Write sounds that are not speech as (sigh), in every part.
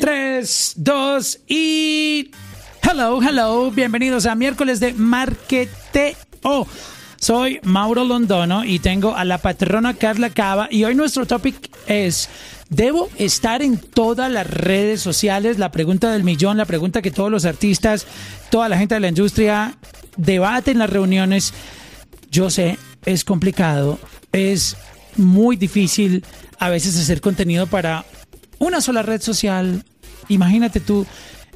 3, 2 y... Hello, hello, bienvenidos a miércoles de Marketeo. Soy Mauro Londono y tengo a la patrona Carla Cava y hoy nuestro topic es ¿Debo estar en todas las redes sociales? La pregunta del millón, la pregunta que todos los artistas, toda la gente de la industria debaten en las reuniones. Yo sé, es complicado, es muy difícil a veces hacer contenido para una sola red social. Imagínate tú,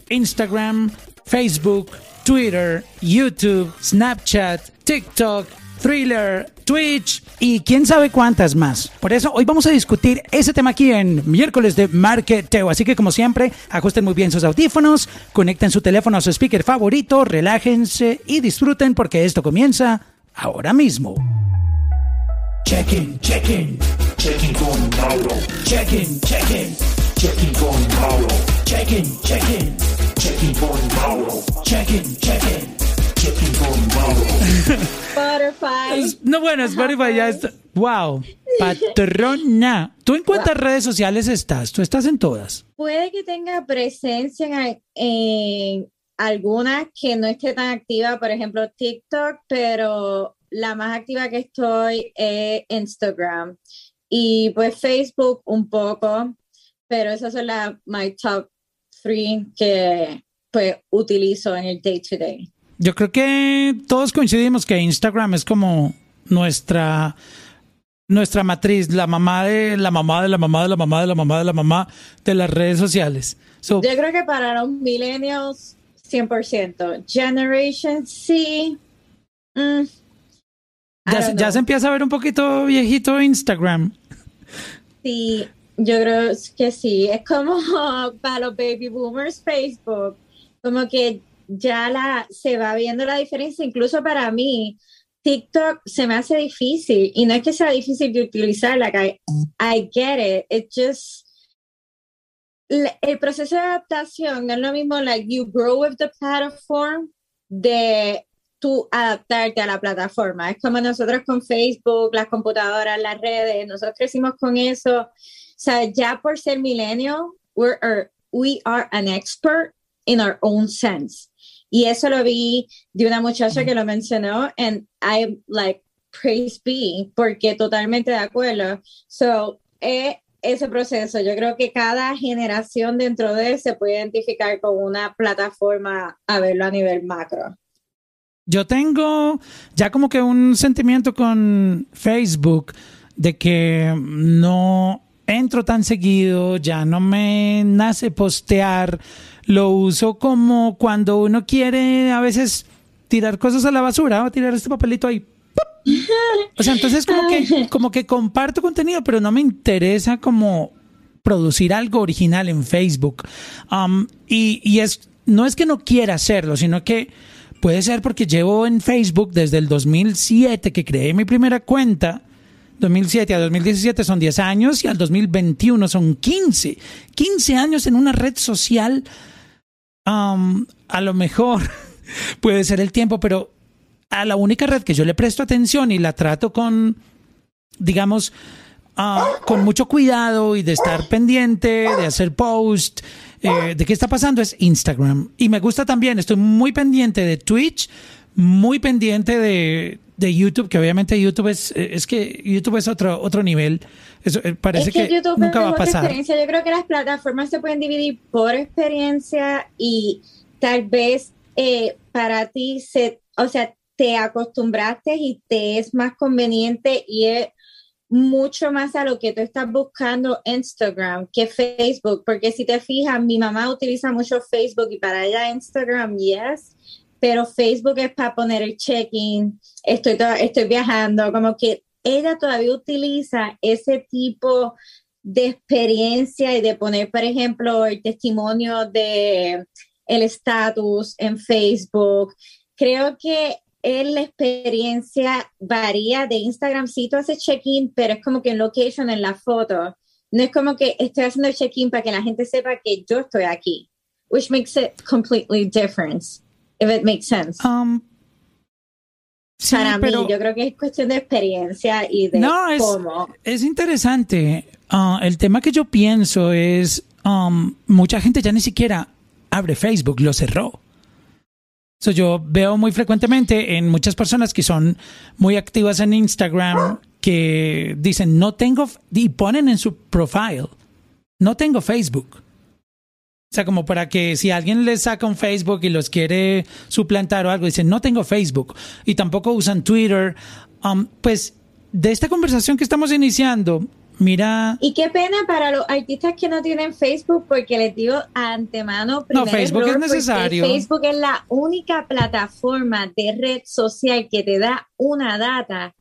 Instagram, Facebook, Twitter, YouTube, Snapchat, TikTok, Thriller, Twitch y quién sabe cuántas más. Por eso hoy vamos a discutir ese tema aquí en miércoles de marketeo. Así que como siempre, ajusten muy bien sus audífonos, conecten su teléfono a su speaker favorito, relájense y disfruten porque esto comienza ahora mismo. Check-in, check-in, check-in con Mauro. Check-in, check-in, check-in con Mauro. Check-in, check-in, check-in con Mauro. Check-in, check-in, check-in con Mauro. Spotify. No, bueno, Spotify ya está. Wow, patrona. ¿Tú en cuántas redes sociales estás? ¿Tú estás en todas? Puede que tenga presencia en, en algunas que no esté tan activa, por ejemplo TikTok, pero la más activa que estoy es Instagram y pues Facebook un poco, pero esas son las my top three que pues utilizo en el day to day. Yo creo que todos coincidimos que Instagram es como nuestra nuestra matriz, la mamá de la mamá de la mamá de la mamá de la mamá de la mamá de las redes sociales. So, Yo creo que para los millennials 100%, Generation C mm, ya, se- don't ya se empieza a ver un poquito viejito Instagram. Sí, yo creo que sí. Es como (laughs) para los baby boomers Facebook, como que ya la se va viendo la diferencia. Incluso para mí, TikTok se me hace difícil y no es que sea difícil de utilizar. Like I, I get it. It just el proceso de adaptación no es lo mismo. Like you grow with the platform de tú adaptarte a la plataforma. Es como nosotros con Facebook, las computadoras, las redes, nosotros crecimos con eso. O sea, ya por ser millennial, we are an expert in our own sense. Y eso lo vi de una muchacha que lo mencionó, and I'm like, praise be, porque totalmente de acuerdo. So, eh, ese proceso, yo creo que cada generación dentro de él se puede identificar con una plataforma a verlo a nivel macro. Yo tengo ya como que un sentimiento con Facebook de que no entro tan seguido, ya no me nace postear, lo uso como cuando uno quiere a veces tirar cosas a la basura o tirar este papelito ahí. O sea, entonces como que, (laughs) como que comparto contenido, pero no me interesa como producir algo original en Facebook. Um, y, y es, no es que no quiera hacerlo, sino que puede ser porque llevo en Facebook desde el 2007 que creé mi primera cuenta. 2007 a 2017 son 10 años y al 2021 son 15. 15 años en una red social. Um, a lo mejor (laughs) puede ser el tiempo, pero a la única red que yo le presto atención y la trato con, digamos, ah, con mucho cuidado y de estar pendiente, de hacer post, eh, de qué está pasando es Instagram. Y me gusta también, estoy muy pendiente de Twitch, muy pendiente de, de YouTube, que obviamente YouTube es, es que YouTube es otro, otro nivel. Eso, eh, parece es que, que, YouTube nunca es va a pasar. experiencia. Yo creo que las plataformas se pueden dividir por experiencia y tal vez eh, para ti se, o sea, te acostumbraste y te es más conveniente y es mucho más a lo que tú estás buscando Instagram que Facebook, porque si te fijas, mi mamá utiliza mucho Facebook y para ella Instagram, yes, pero Facebook es para poner el check-in, estoy, to- estoy viajando, como que ella todavía utiliza ese tipo de experiencia y de poner, por ejemplo, el testimonio de el estatus en Facebook. Creo que la experiencia varía de Instagram, sí tú haces check-in, pero es como que en location, en la foto. No es como que estoy haciendo check-in para que la gente sepa que yo estoy aquí, which makes it completely different, if it makes sense. Um, sí, para pero- mí, yo creo que es cuestión de experiencia y de No, es, cómo. es interesante. Ah, el tema que yo pienso es, um, mucha gente ya ni siquiera abre Facebook, lo cerró. So, yo veo muy frecuentemente en muchas personas que son muy activas en Instagram que dicen no tengo y ponen en su profile no tengo Facebook. O sea, como para que si alguien les saca un Facebook y los quiere suplantar o algo, dicen no tengo Facebook y tampoco usan Twitter. Um, pues de esta conversación que estamos iniciando, Mira. Y qué pena para los artistas que no tienen Facebook, porque les digo antemano. No, Facebook es necesario. Facebook es la única plataforma de red social que te da una data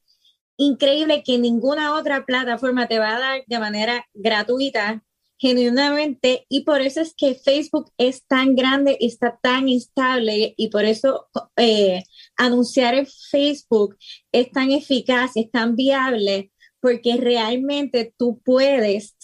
increíble que ninguna otra plataforma te va a dar de manera gratuita, genuinamente. Y por eso es que Facebook es tan grande y está tan estable. Y por eso eh, anunciar en Facebook es tan eficaz, es tan viable porque realmente tú puedes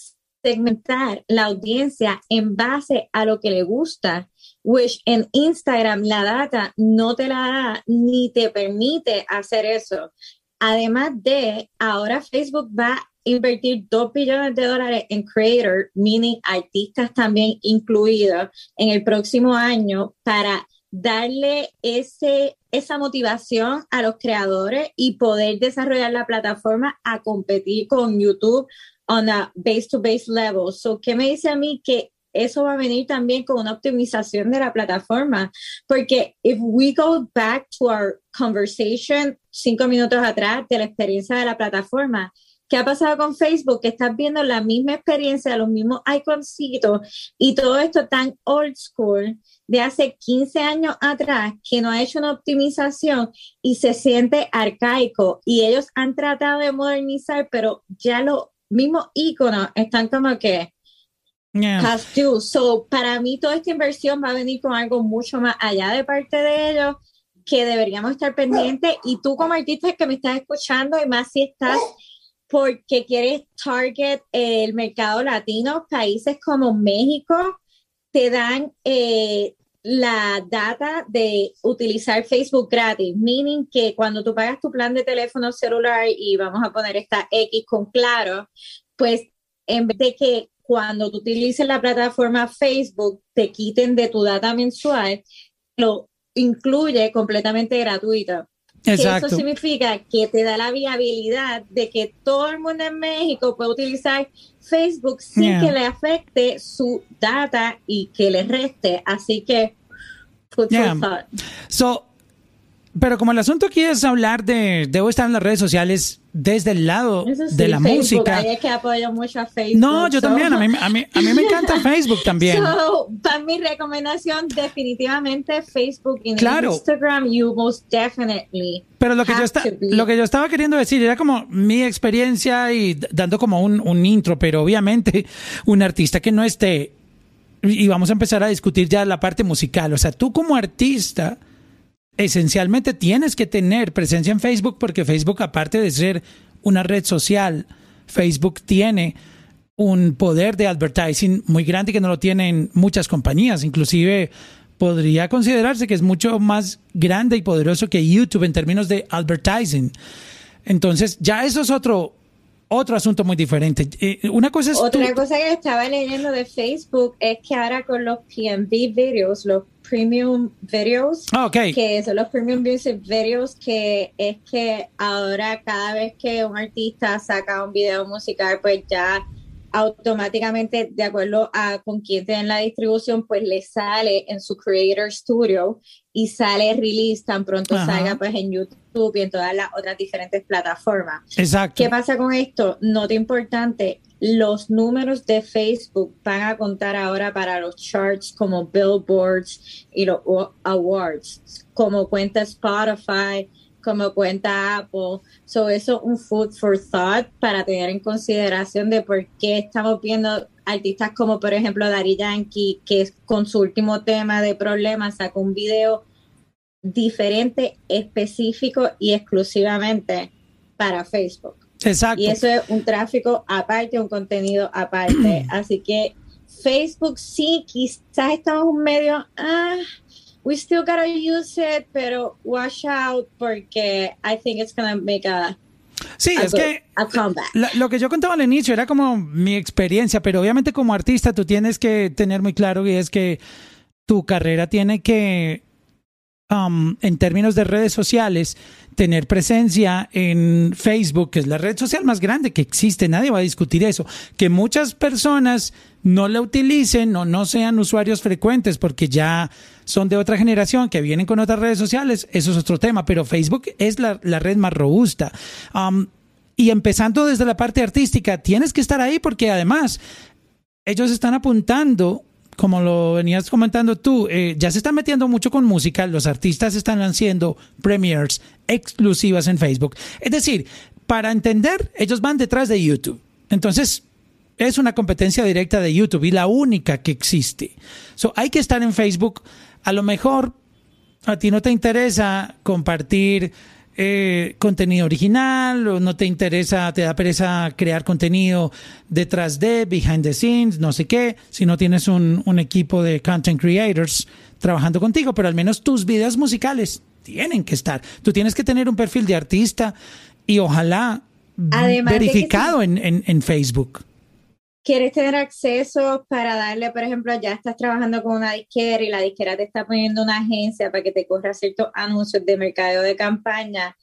segmentar la audiencia en base a lo que le gusta, which en Instagram la data no te la da ni te permite hacer eso. Además de, ahora Facebook va a invertir 2 billones de dólares en creator, meaning artistas también incluidos, en el próximo año para darle ese, esa motivación a los creadores y poder desarrollar la plataforma a competir con YouTube on a base-to-base level. So, ¿qué me dice a mí que eso va a venir también con una optimización de la plataforma? Porque if we go back to our conversation cinco minutos atrás de la experiencia de la plataforma, ¿Qué ha pasado con Facebook? Que estás viendo la misma experiencia, los mismos iconcitos y todo esto tan old school de hace 15 años atrás que no ha hecho una optimización y se siente arcaico. Y ellos han tratado de modernizar, pero ya los mismos iconos están como que has to. So, para mí toda esta inversión va a venir con algo mucho más allá de parte de ellos que deberíamos estar pendientes. Y tú como artista que me estás escuchando y más si estás porque quieres target el mercado latino, países como México te dan eh, la data de utilizar Facebook gratis, meaning que cuando tú pagas tu plan de teléfono celular y vamos a poner esta X con claro, pues en vez de que cuando tú utilices la plataforma Facebook te quiten de tu data mensual, lo incluye completamente gratuito. Eso significa que te da la viabilidad de que todo el mundo en México pueda utilizar Facebook sin que le afecte su data y que le reste. Así que, So, pero como el asunto aquí es hablar de, debo estar en las redes sociales desde el lado de la música. es que apoyo mucho a Facebook. No, yo también, a mí, a, mí, a mí, me encanta (laughs) Facebook también. So, para mi recomendación, definitivamente Facebook y Instagram, you most definitely. Pero lo que, yo está, lo que yo estaba queriendo decir era como mi experiencia y dando como un, un intro, pero obviamente un artista que no esté, y vamos a empezar a discutir ya la parte musical, o sea, tú como artista esencialmente tienes que tener presencia en Facebook porque Facebook, aparte de ser una red social, Facebook tiene un poder de advertising muy grande que no lo tienen muchas compañías. Inclusive podría considerarse que es mucho más grande y poderoso que YouTube en términos de advertising. Entonces, ya eso es otro, otro asunto muy diferente. Eh, una cosa es Otra cosa que estaba leyendo de Facebook es que ahora con los PMV videos, los premium videos, ah, que son los premium music videos, que es que ahora cada vez que un artista saca un video musical, pues ya automáticamente, de acuerdo a con quién tienen la distribución, pues le sale en su Creator Studio y sale release tan pronto salga pues en YouTube y en todas las otras diferentes plataformas. Exacto. ¿Qué pasa con esto? Nota importante, los números de Facebook van a contar ahora para los charts como billboards y los awards, como cuenta Spotify, como cuenta Apple. So eso es un food for thought para tener en consideración de por qué estamos viendo artistas como por ejemplo Dari Yankee, que con su último tema de problemas sacó un video diferente, específico y exclusivamente para Facebook. Exacto. Y eso es un tráfico aparte, un contenido aparte. (clears throat) Así que Facebook sí, quizás estamos un medio, ah, we still gotta use it, pero watch out porque I think it's gonna make a Sí, es que la- lo que yo contaba al inicio era como mi experiencia, pero obviamente como artista tú tienes que tener muy claro y es que tu carrera tiene que, um, en términos de redes sociales, tener presencia en Facebook, que es la red social más grande que existe, nadie va a discutir eso. Que muchas personas no la utilicen o no sean usuarios frecuentes porque ya son de otra generación que vienen con otras redes sociales, eso es otro tema, pero Facebook es la, la red más robusta. Um, y empezando desde la parte artística, tienes que estar ahí porque además ellos están apuntando, como lo venías comentando tú, eh, ya se están metiendo mucho con música, los artistas están haciendo premieres exclusivas en Facebook. Es decir, para entender, ellos van detrás de YouTube. Entonces, es una competencia directa de YouTube y la única que existe. So, hay que estar en Facebook. A lo mejor a ti no te interesa compartir eh, contenido original o no te interesa, te da pereza crear contenido detrás de, behind the scenes, no sé qué, si no tienes un, un equipo de content creators trabajando contigo, pero al menos tus videos musicales tienen que estar. Tú tienes que tener un perfil de artista y ojalá Además verificado en, en, en Facebook. Quieres tener acceso para darle, por ejemplo, ya estás trabajando con una disquera y la disquera te está poniendo una agencia para que te corra ciertos anuncios de mercado de campaña,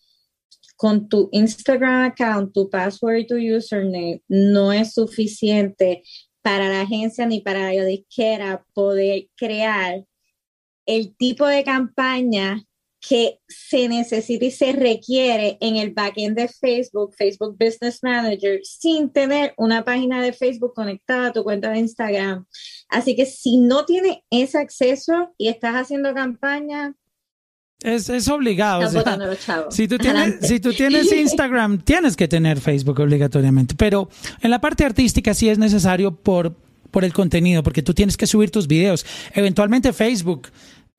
con tu Instagram account, tu password y tu username, no es suficiente para la agencia ni para la disquera poder crear el tipo de campaña que se necesita y se requiere en el backend de Facebook, Facebook Business Manager, sin tener una página de Facebook conectada a tu cuenta de Instagram. Así que si no tienes ese acceso y estás haciendo campaña, Es, es obligado. o sea, botando los chavos. Si tú, tienes, si tú tienes (laughs) Instagram, tienes que tener Facebook obligatoriamente. Pero en la parte artística sí es necesario por, por el contenido, porque tú tienes que subir tus videos. Eventualmente Facebook,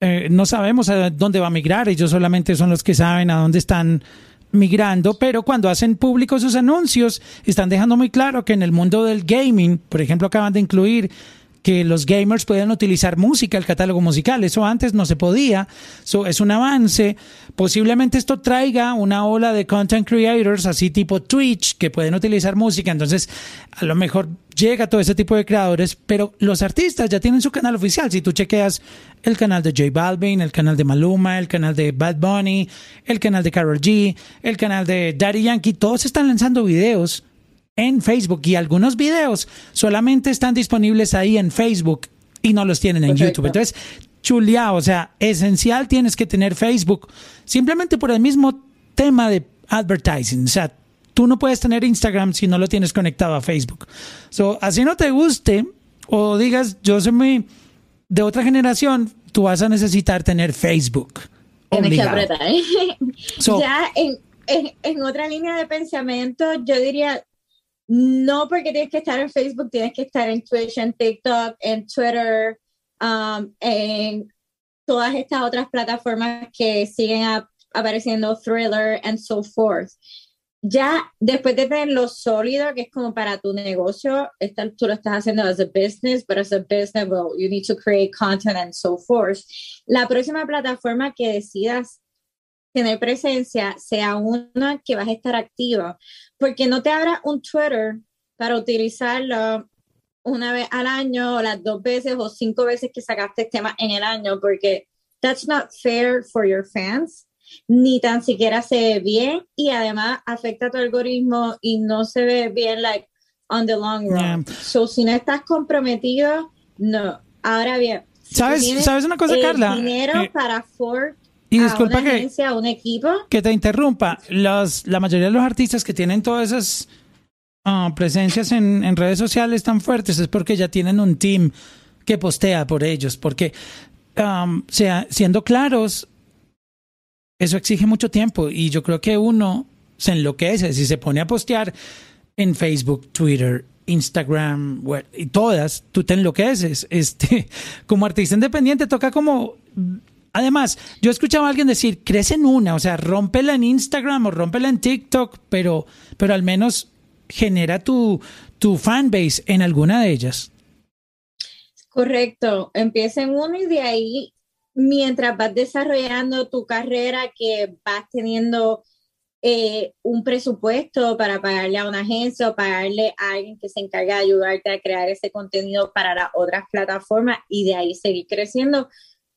eh, no sabemos a dónde va a migrar, ellos solamente son los que saben a dónde están migrando, pero cuando hacen públicos sus anuncios, están dejando muy claro que en el mundo del gaming, por ejemplo, acaban de incluir que los gamers puedan utilizar música, el catálogo musical. Eso antes no se podía. So, es un avance. Posiblemente esto traiga una ola de content creators, así tipo Twitch, que pueden utilizar música. Entonces, a lo mejor llega todo ese tipo de creadores, pero los artistas ya tienen su canal oficial. Si tú chequeas el canal de J Balvin, el canal de Maluma, el canal de Bad Bunny, el canal de Karol G, el canal de Daddy Yankee, todos están lanzando videos en Facebook y algunos videos solamente están disponibles ahí en Facebook y no los tienen en. YouTube. Entonces, chuleado, o sea, esencial tienes que tener Facebook simplemente por el mismo tema de advertising. O sea, tú no puedes tener Instagram si no lo tienes conectado a Facebook. So, así no te guste o digas, yo soy muy de otra generación, tú vas a necesitar tener Facebook. Tienes que apretar. ¿eh? So- ya en, en, en otra línea de pensamiento, yo diría, no porque tienes que estar en Facebook, tienes que estar en Twitch, en TikTok, en Twitter, um, en todas estas otras plataformas que siguen ap- apareciendo, Thriller and so forth. Ya después de tener lo sólido que es como para tu negocio, tú lo estás haciendo as a business, but as a business, you need to create content and so forth. La próxima plataforma que decidas tener presencia sea una que vas a estar activo, porque no te abras un Twitter para utilizarlo una vez al año o las dos veces o cinco veces que sacaste temas en el año, porque that's not fair for your fans, ni tan siquiera se ve bien y además afecta a tu algoritmo y no se ve bien like on the long run. So si no estás comprometido, no. Ahora bien, ¿Sabes- sabes una cosa, Carla? dinero Eh, para afford y a disculpa que- agencia, a un equipo, que te interrumpa, los, la mayoría de los artistas que tienen todas esas ah, presencias en, en redes sociales tan fuertes es porque ya tienen un team que postea por ellos, porque um, sea, siendo claros, eso exige mucho tiempo y yo creo que uno se enloquece si se pone a postear en Facebook, Twitter, Instagram we- y todas, tú te enloqueces. Este, (laughs) como artista independiente toca como Además, yo escuchaba a alguien decir, crece en una, o sea, rómpela en Instagram o rómpela en TikTok, pero, pero al menos genera tu, tu fanbase en alguna de ellas. correcto, empieza en uno y de ahí, mientras vas desarrollando tu carrera, que vas teniendo eh, un presupuesto para pagarle a una agencia o pagarle a alguien que se encarga de ayudarte a crear ese contenido para las otras plataformas y de ahí seguir creciendo.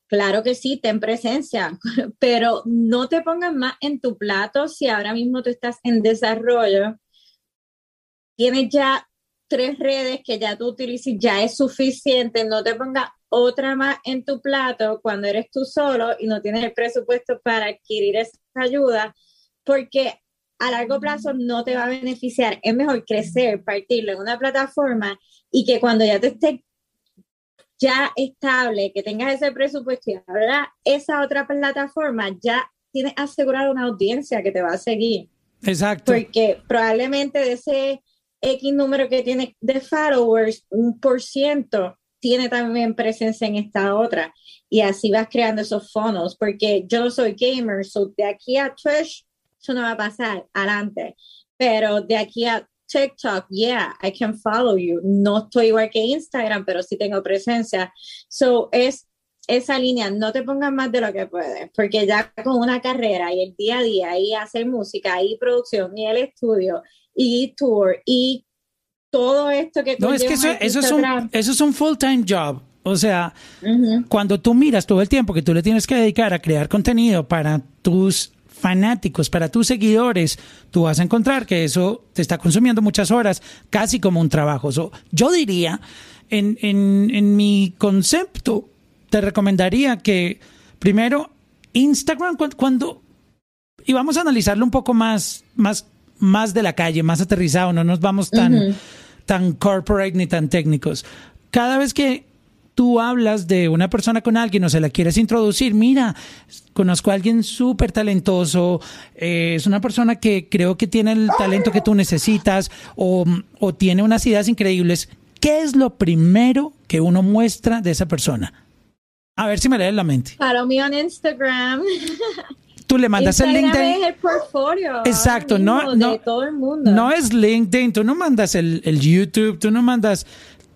Claro que sí, ten presencia, (laughs) pero no te pongas más en tu plato si ahora mismo tú estás en desarrollo. Tienes ya tres redes que ya tú utilizas, ya es suficiente, no te pongas otra más en tu plato cuando eres tú solo y no tienes el presupuesto para adquirir esa ayuda, porque a largo plazo no te va a beneficiar. Es mejor crecer, partirlo en una plataforma y que cuando ya te esté ya estable, que tengas ese presupuesto y ahora esa otra plataforma ya tienes asegurado una audiencia que te va a seguir. Exacto. Porque probablemente de ese X número que tiene de followers, un por ciento tiene también presencia en esta otra. Y así vas creando esos fondos, porque yo no soy gamer, so de aquí a Twitch, eso no va a pasar, adelante. Pero de aquí a TikTok, yeah, I can follow you. No estoy igual que Instagram, pero sí tengo presencia. So es esa línea, no te pongas más de lo que puedes, porque ya con una carrera y el día a día y hacer música y producción y el estudio y tour y todo esto que No, es que eso, eso, es un, eso es un full-time job. O sea, cuando tú miras todo el tiempo que tú le tienes que dedicar a crear contenido para tus fanáticos, para tus seguidores, tú vas a encontrar que eso te está consumiendo muchas horas, casi como un trabajo. yo diría, en, en, en mi concepto, te recomendaría que primero Instagram cuando, y vamos a analizarlo un poco más, más, más de la calle, más aterrizado, no nos vamos tan, tan corporate ni tan técnicos. Cada vez que tú hablas de una persona con alguien o se la quieres introducir, mira, conozco a alguien súper talentoso, eh, es una persona que creo que tiene el talento que tú necesitas o, o tiene unas ideas increíbles, ¿qué es lo primero que uno muestra de esa persona? A ver si me lees la mente. Para mí en Instagram. tú le mandas el link de... Es el portfolio. Exacto, no, no, todo el mundo. no es LinkedIn, tú no mandas el, el YouTube, tú no mandas,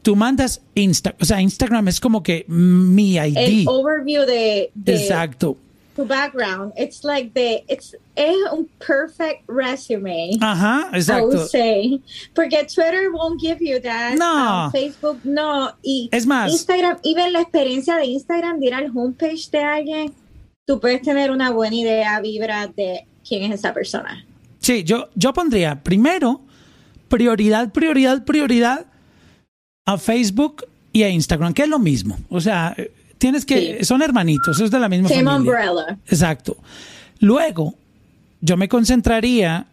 tú mandas Insta, o sea, Instagram es como que mi ID. El overview de, de Exacto. Tu background, it's like the, it's es un perfect resume. Ajá, exacto. I would say. Porque Twitter won't give you that. No. Um, Facebook no. Y es más. Instagram, y ver la experiencia de Instagram de ir al homepage de alguien tú puedes tener una buena idea, vibra de quién es esa persona. Sí, yo, yo pondría primero prioridad, prioridad, prioridad a Facebook y a Instagram, que es lo mismo. O sea, tienes que, son hermanitos, es de la misma Same familia. umbrella. Exacto. Luego, yo me concentraría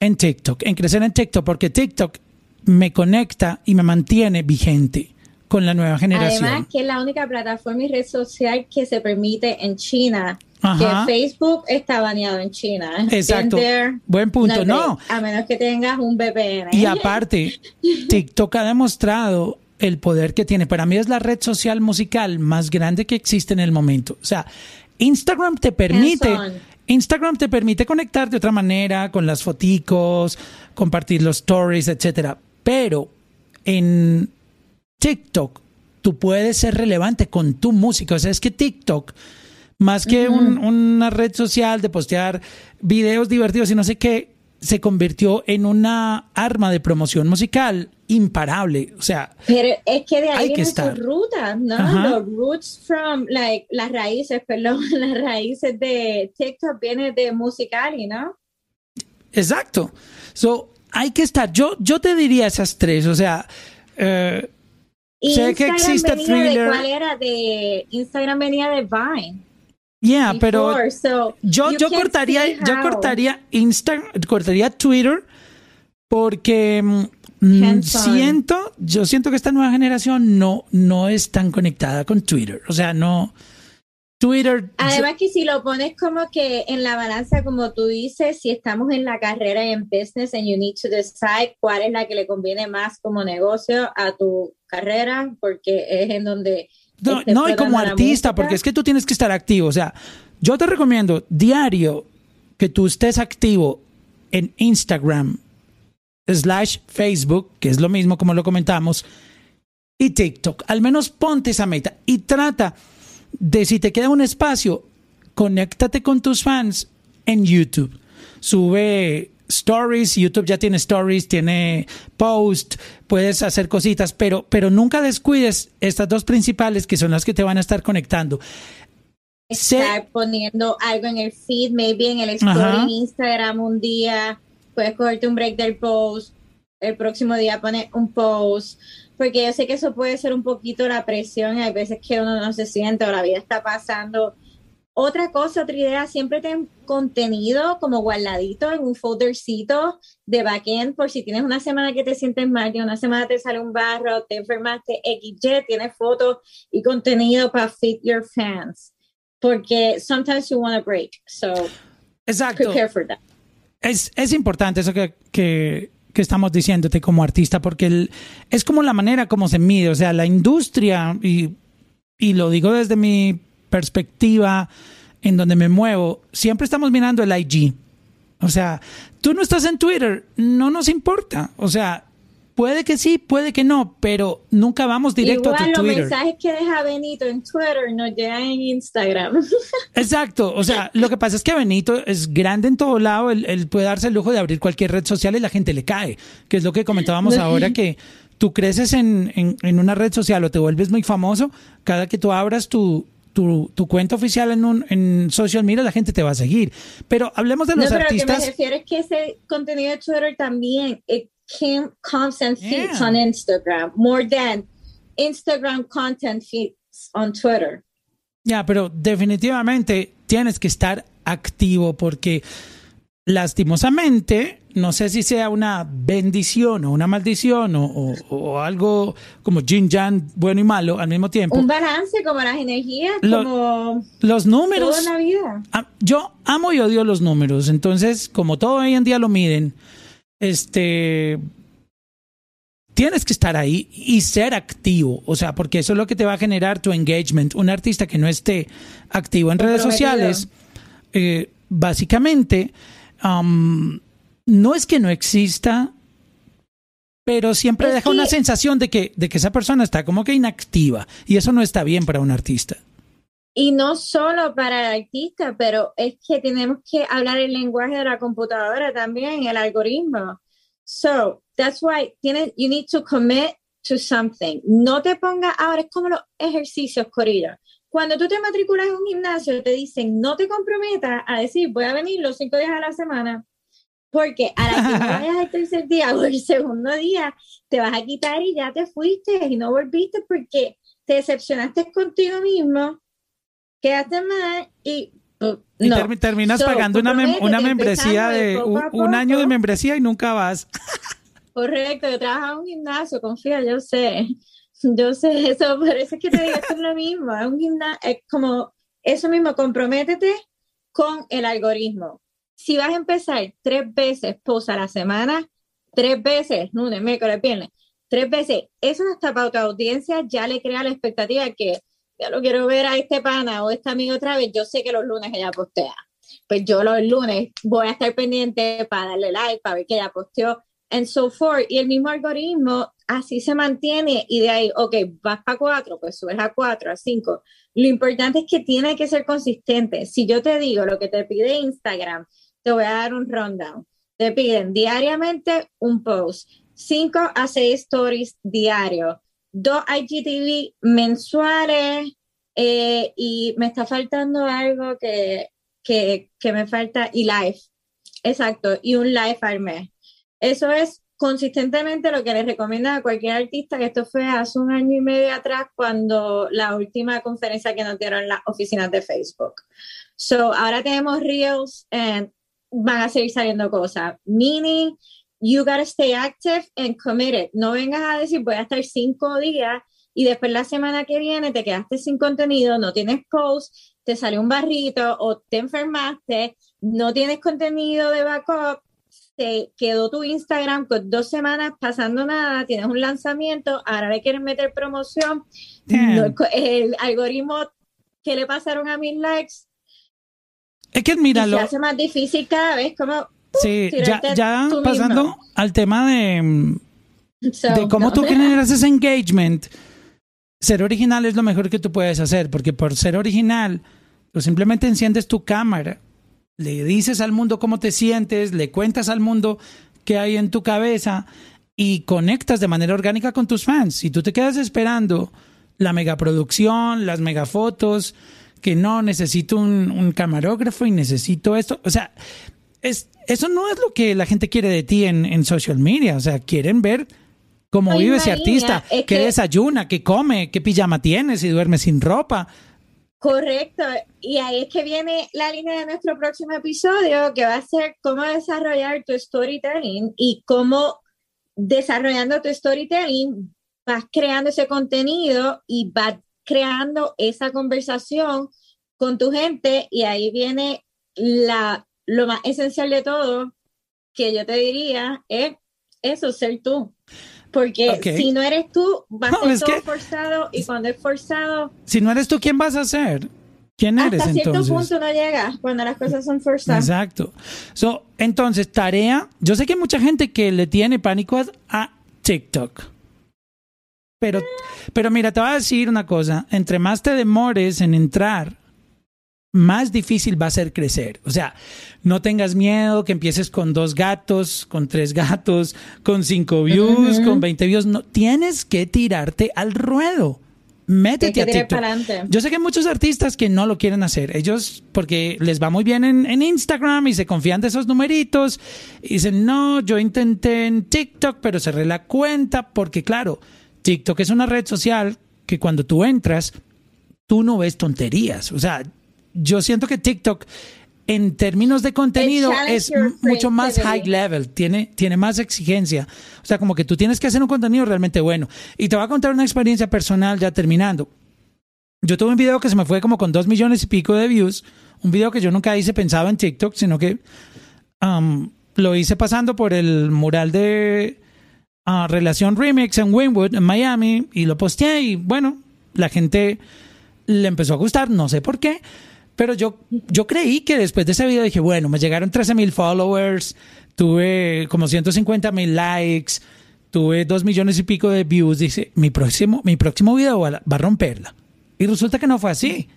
en TikTok, en crecer en TikTok, porque TikTok me conecta y me mantiene vigente con la nueva generación. Además, que es la única plataforma y red social que se permite en China. Que Facebook está baneado en China. Exacto. Buen punto. No. A menos que tengas un VPN. Y aparte, TikTok ha demostrado el poder que tiene. Para mí es la red social musical más grande que existe en el momento. O sea, Instagram te permite. Instagram te permite conectar de otra manera con las foticos, compartir los stories, etcétera. Pero en TikTok, tú puedes ser relevante con tu música. O sea, es que TikTok, más que una red social de postear videos divertidos y no sé qué, se convirtió en una arma de promoción musical imparable. O sea, pero es que de ahí viene su ruta, ¿no? Los roots from, like, las raíces, perdón, (laughs) las raíces de TikTok vienen de Musicali, ¿no? Exacto. So, hay que estar. Yo, yo te diría esas tres. O sea, eh, sé que existe Thriller. De, ¿Cuál era? De Instagram venía de Vine. Yeah, pero yo, yo cortaría, yo cortaría Instagram, cortaría Twitter porque mm, siento, yo siento que esta nueva generación no, no es tan conectada con Twitter. O sea, no. Twitter. Además que si lo pones como que en la balanza, como tú dices, si estamos en la carrera y en business and you need to decide cuál es la que le conviene más como negocio a tu carrera, porque es en donde... No, y como artista, porque es que tú tienes que estar activo. O sea, yo te recomiendo diario que tú estés activo en Instagram, slash Facebook, que es lo mismo como lo comentamos, y TikTok. Al menos ponte esa meta y trata de si te queda un espacio, conéctate con tus fans en YouTube. sube stories, YouTube ya tiene stories, tiene post, puedes hacer cositas, pero, pero nunca descuides estas dos principales que son las que te van a estar conectando. Estar poniendo algo en el feed, maybe en el story en Instagram un día, puedes cogerte un break del post, el próximo día pones un post, porque yo sé que eso puede ser un poquito la presión, hay veces que uno no se siente o la vida está pasando otra cosa, otra idea, siempre ten contenido como guardadito en un foldercito de backend por si tienes una semana que te sientes mal, que una semana te sale un barro, te enfermaste, XY, tienes fotos y contenido para fit your fans. Porque sometimes you want a break. So, Exacto. prepare for that. Es, es importante eso que, que, que, estamos diciéndote como artista, porque el, es como la manera como se mide. O sea, la industria, y, y lo digo desde mi perspectiva en donde me muevo, siempre estamos mirando el IG. O sea, tú no estás en Twitter, no nos importa. O sea, puede que sí, puede que no, pero nunca vamos directo Igual, a tu Twitter. Los mensajes que deja Benito en Twitter nos llegan en Instagram. (laughs) Exacto. O sea, lo que pasa es que Benito es grande en todo lado. Él, él puede darse el lujo de abrir cualquier red social y la gente le cae. Que es lo que comentábamos ahora que tú creces en, en, en una red social o te vuelves muy famoso, cada que tú abras tu, tu, tu, cuenta oficial en, un, en social media, la gente te va a seguir. Pero hablemos de los no, pero artistas. Lo que me refiero es que ese contenido de Twitter también, it came, comes and feeds yeah. on Instagram, more than Instagram content feeds on Twitter. Ya, yeah, pero definitivamente tienes que estar activo porque lastimosamente, no sé si sea una bendición o una maldición o, o, o algo como yin yang, bueno y malo al mismo tiempo. Un balance como las energías, Lo, como los números. Toda la vida. Yo amo y odio los números, entonces como todo hoy en día lo miden, este tienes que estar ahí y ser activo, o sea, porque eso es lo que te va a generar tu engagement. Un artista que no esté activo en redes sociales, eh, básicamente Um, no es que no exista, pero siempre es deja que, una sensación de que, de que esa persona está como que inactiva y eso no está bien para un artista. Y no solo para el artista, pero es que tenemos que hablar el lenguaje de la computadora también, el algoritmo. So, that's why you need to commit to something. No te pongas ahora, es como los ejercicios, Corilla. Cuando tú te matriculas en un gimnasio, te dicen, no te comprometas a decir, voy a venir los cinco días a la semana, porque a la que (laughs) vayas el tercer día o el segundo día, te vas a quitar y ya te fuiste y no volviste porque te decepcionaste contigo mismo, quedaste mal y... Uh, y no. ter terminas so, pagando una, mem una membresía de un, año de membresía y nunca vas. Correcto, yo trabajo en un gimnasio, confía, yo sé. Yo sé eso, por eso es que te digo, esto es lo mismo, es un gimnasio, es como eso mismo, comprométete con el algoritmo. Si vas a empezar tres veces post a la semana, tres veces, lunes, miércoles, viernes, tres veces, eso hasta para tu audiencia ya le crea la expectativa de que ya lo quiero ver a este pana o este amigo otra vez, yo sé que los lunes ella postea. Pues yo los lunes voy a estar pendiente para darle like, para ver que ella posteó, and so forth. Y el mismo algoritmo así se mantiene y de ahí, ok, vas para cuatro, pues subes a cuatro, a cinco. Lo importante es que tiene que ser consistente. Si yo te digo lo que te pide Instagram, te voy a dar un rundown. Te piden diariamente un post, cinco a seis stories diarios, dos IGTV mensuales eh, y me está faltando algo que, que, me falta y live. Exacto, y un live al mes. Eso es consistentemente lo que les recomienda a cualquier artista, que esto fue hace un año y medio atrás cuando la última conferencia que nos dieron las oficinas de Facebook. So, ahora tenemos Reels and van a seguir saliendo cosas. Meaning, you gotta stay active and committed. No vengas a decir voy a estar cinco días y después la semana que viene te quedaste sin contenido, no tienes post, te salió un barrito o te enfermaste, no tienes contenido de backup te quedó tu Instagram con dos semanas pasando nada, tienes un lanzamiento, ahora le quieren meter promoción, no, el algoritmo que le pasaron a mis likes. Es que míralo. Se hace más difícil cada vez, como. Sí, ya, ya pasando al tema de, so, de cómo no. tú generas ese engagement. Ser original es lo mejor que tú puedes hacer, porque por ser original, tú simplemente enciendes tu cámara le dices al mundo cómo te sientes, le cuentas al mundo qué hay en tu cabeza y conectas de manera orgánica con tus fans. Si tú te quedas esperando la megaproducción, las megafotos, que no necesito un, un camarógrafo y necesito esto, o sea, es, eso no es lo que la gente quiere de ti en, en social media, o sea, quieren ver cómo Ay, vive ese artista, es qué que- desayuna, qué come, qué pijama tiene, si duerme sin ropa. Correcto, y ahí es que viene la línea de nuestro próximo episodio, que va a ser cómo desarrollar tu storytelling y cómo desarrollando tu storytelling vas creando ese contenido y vas creando esa conversación con tu gente. Y ahí viene la, lo más esencial de todo, que yo te diría, es eso, ser tú. Porque si no eres tú, va a ser todo que- forzado y cuando es forzado, Si no eres tú, ¿quién vas a ser? ¿Quién eres hasta cierto entonces? punto no llegas cuando las cosas son forzadas. Exacto. So, entonces, tarea. Yo sé que hay mucha gente que le tiene pánico a, a TikTok. Pero, pero mira, te voy a decir una cosa. Entre más te demores en entrar, más difícil va a ser crecer. O sea, no tengas miedo que empieces con dos gatos, con tres gatos, con cinco views, con 20 views. No, tienes que tirarte al ruedo. Métete a para. Yo sé que hay muchos artistas que no lo quieren hacer. Ellos, porque les va muy bien en, en Instagram y se confían de esos numeritos. Y dicen, no, yo intenté en TikTok, pero cerré la cuenta. Porque, claro, TikTok es una red social que cuando tú entras, tú no ves tonterías. O sea, yo siento que TikTok, en términos de contenido, es mucho más high level, tiene, tiene más exigencia. O sea, como que tú tienes que hacer un contenido realmente bueno. Y te voy a contar una experiencia personal ya terminando. Yo tuve un video que se me fue como con dos millones y pico de views. Un video que yo nunca hice pensado en TikTok, sino que um, lo hice pasando por el mural de ah, Relación Remix en Wynwood, en Miami, y lo posteé y bueno, la gente le empezó a gustar, no sé por qué, pero yo, yo creí que después de ese video dije, bueno, me llegaron 13 mil followers, tuve como 150 mil likes, tuve dos millones y pico de views, dice, mi próximo, mi próximo video va a, va a romperla. Y resulta que no fue así.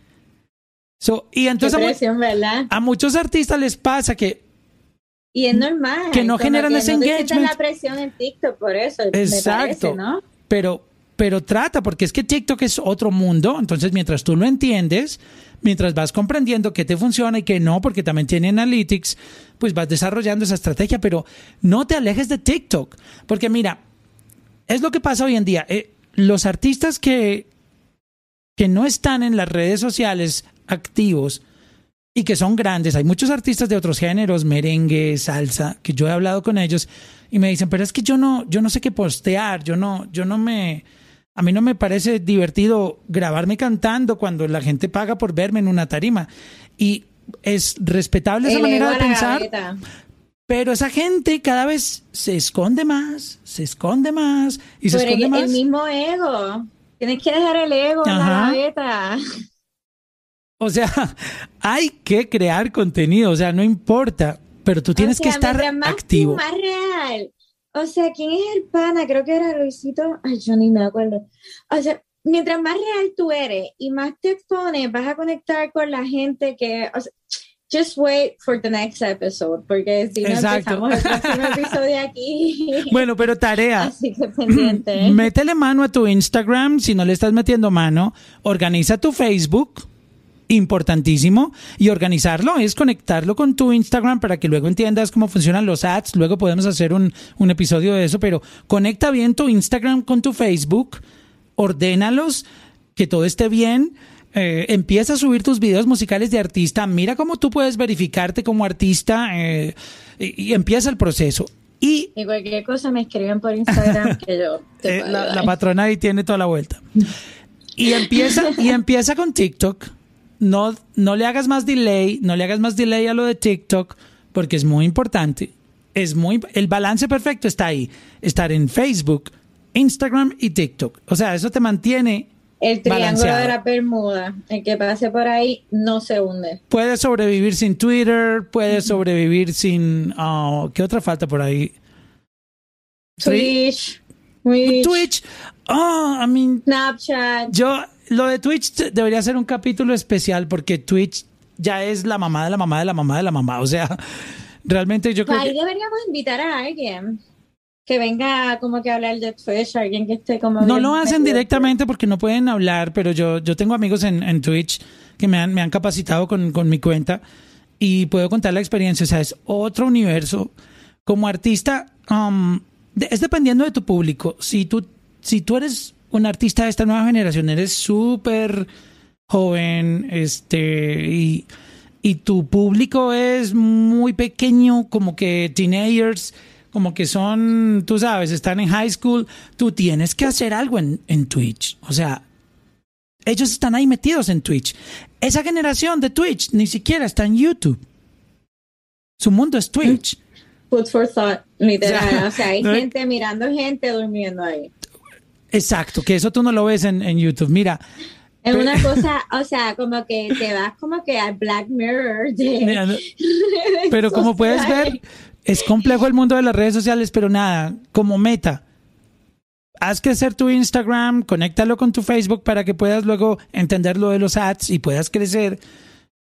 So, y entonces a, muchos artistas les pasa que Y es normal. Que no generan que ese no engagement. la presión en TikTok por eso, me Exacto. parece, ¿no? pero pero trata porque es que TikTok es otro mundo, entonces mientras tú lo entiendes, mientras vas comprendiendo qué te funciona y qué no, porque también tiene analytics, pues vas desarrollando esa estrategia, pero no te alejes de TikTok, porque mira, es lo que pasa hoy en día, eh, los artistas que que no están en las redes sociales activos y que son grandes. Hay muchos artistas de otros géneros, merengue, salsa, que yo he hablado con ellos y me dicen, pero es que yo no, yo no sé qué postear, yo no, yo no me, a mí no me parece divertido grabarme cantando cuando la gente paga por verme en una tarima. Y es respetable esa manera de pensar, gaveta. pero esa gente cada vez se esconde más, se esconde más y se Pero esconde el, más. el mismo ego. Tienes que dejar el ego en la gaveta. O sea, (laughs) hay que crear contenido, o sea, no importa, pero tú tienes O que estar más activo. más real. O sea, ¿quién es el pana? Creo que era Luisito. Ay, yo ni me acuerdo. O sea, mientras más real tú eres y más te expones, vas a conectar con la gente que. O sea, just wait for the next episode, porque si no Exacto. empezamos el próximo (laughs) episodio aquí. Bueno, pero tarea. Así que pendiente. Métele mano a tu Instagram si no le estás metiendo mano. Organiza tu Facebook, importantísimo. Y organizarlo es conectarlo con tu Instagram para que luego entiendas cómo funcionan los ads. Luego podemos hacer un, un episodio de eso, pero conecta bien tu Instagram con tu Facebook, ordénalos, que todo esté bien. Eh, empieza a subir tus videos musicales de artista. Mira cómo tú puedes verificarte como artista eh, y, y empieza el proceso. Y Y cualquier cosa me escriben por Instagram que yo (laughs) te eh, la, la patrona ahí tiene toda la vuelta. Y empieza, y (laughs) empieza con TikTok. No, no le hagas más delay, no le hagas más delay a lo de TikTok, porque es muy importante. Es muy, el balance perfecto está ahí. Estar en Facebook, Instagram y TikTok. O sea, eso te mantiene. El triángulo balanceado. de la Bermuda, el que pase por ahí no se hunde. Puedes sobrevivir sin Twitter, puedes sobrevivir sin. ah, ¿Qué otra falta por ahí? Twitch, Twitch, Twitch. Oh, I mean, Snapchat. Yo, lo de Twitch debería ser un capítulo especial porque Twitch ya es la mamá de la mamá de la mamá de la mamá. O sea, (laughs) realmente yo creo Ahí que... deberíamos invitar a alguien que venga como que a hablar de Twitch, alguien que esté como... No lo hacen directamente porque no pueden hablar, pero yo, yo tengo amigos en, en Twitch que me han, me han capacitado con, con mi cuenta y puedo contar la experiencia. O sea, es otro universo. Como artista, um, es dependiendo de tu público. Si tú, si tú eres un artista de esta nueva generación, eres súper joven, este, y, y tu público es muy pequeño, como que teenagers, como que son, tú sabes, están en high school, tú tienes que hacer algo en, en Twitch. O sea, ellos están ahí metidos en Twitch. Esa generación de Twitch ni siquiera está en YouTube. Su mundo es Twitch. Food for thought, literal. O sea, (laughs) hay- gente mirando gente durmiendo ahí. Exacto, que eso tú no lo ves en, en YouTube. Mira, Es una cosa, o sea, como que te vas como que al Black Mirror de (laughs) mira, no- redes pero como puedes ver, es complejo el mundo de las redes sociales, pero nada, como meta. Haz crecer tu Instagram, conéctalo con tu Facebook para que puedas luego entender lo de los ads y puedas crecer.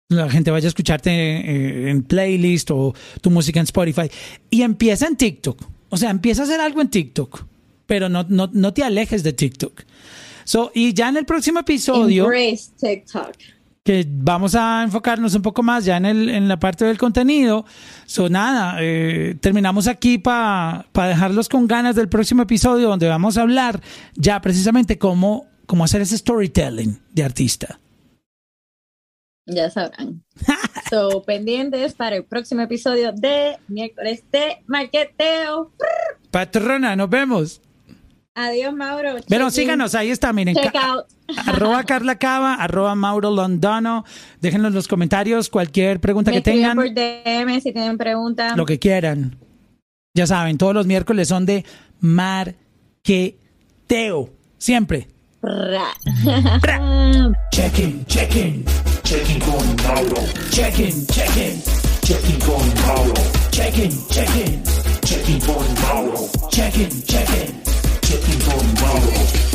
La gente vaya a escucharte eh, en playlist o tu música en Spotify. Y empieza en TikTok. O sea, empieza a hacer algo en TikTok. Pero no, no, no te alejes de TikTok. So, y ya en el próximo episodio Embrace TikTok. que vamos a enfocarnos un poco más ya en, el, en la parte del contenido. So, nada, eh, terminamos aquí para dejarlos con ganas del próximo episodio donde vamos a hablar ya precisamente cómo, cómo hacer ese storytelling de artista. Ya sabrán. (laughs) so, pendientes para el próximo episodio de miércoles de marqueteo. Patrona, nos vemos. Adiós, Mauro. Pero síganos, ahí está, miren. Check ca- out. (laughs) arroba Carla Cava, arroba Mauro Londono. Déjenos los comentarios, cualquier pregunta Me que tengan. por DM si tienen preguntas. lo que quieran. Ya saben, todos los miércoles son de marqueteo. Siempre. (laughs) Check-in, check-in, check-in con Mauro. Check-in, check-in, check-in con Mauro. Check-in, check-in, check-in con Mauro. Check-in, check-in, Cooking Bomb Roll.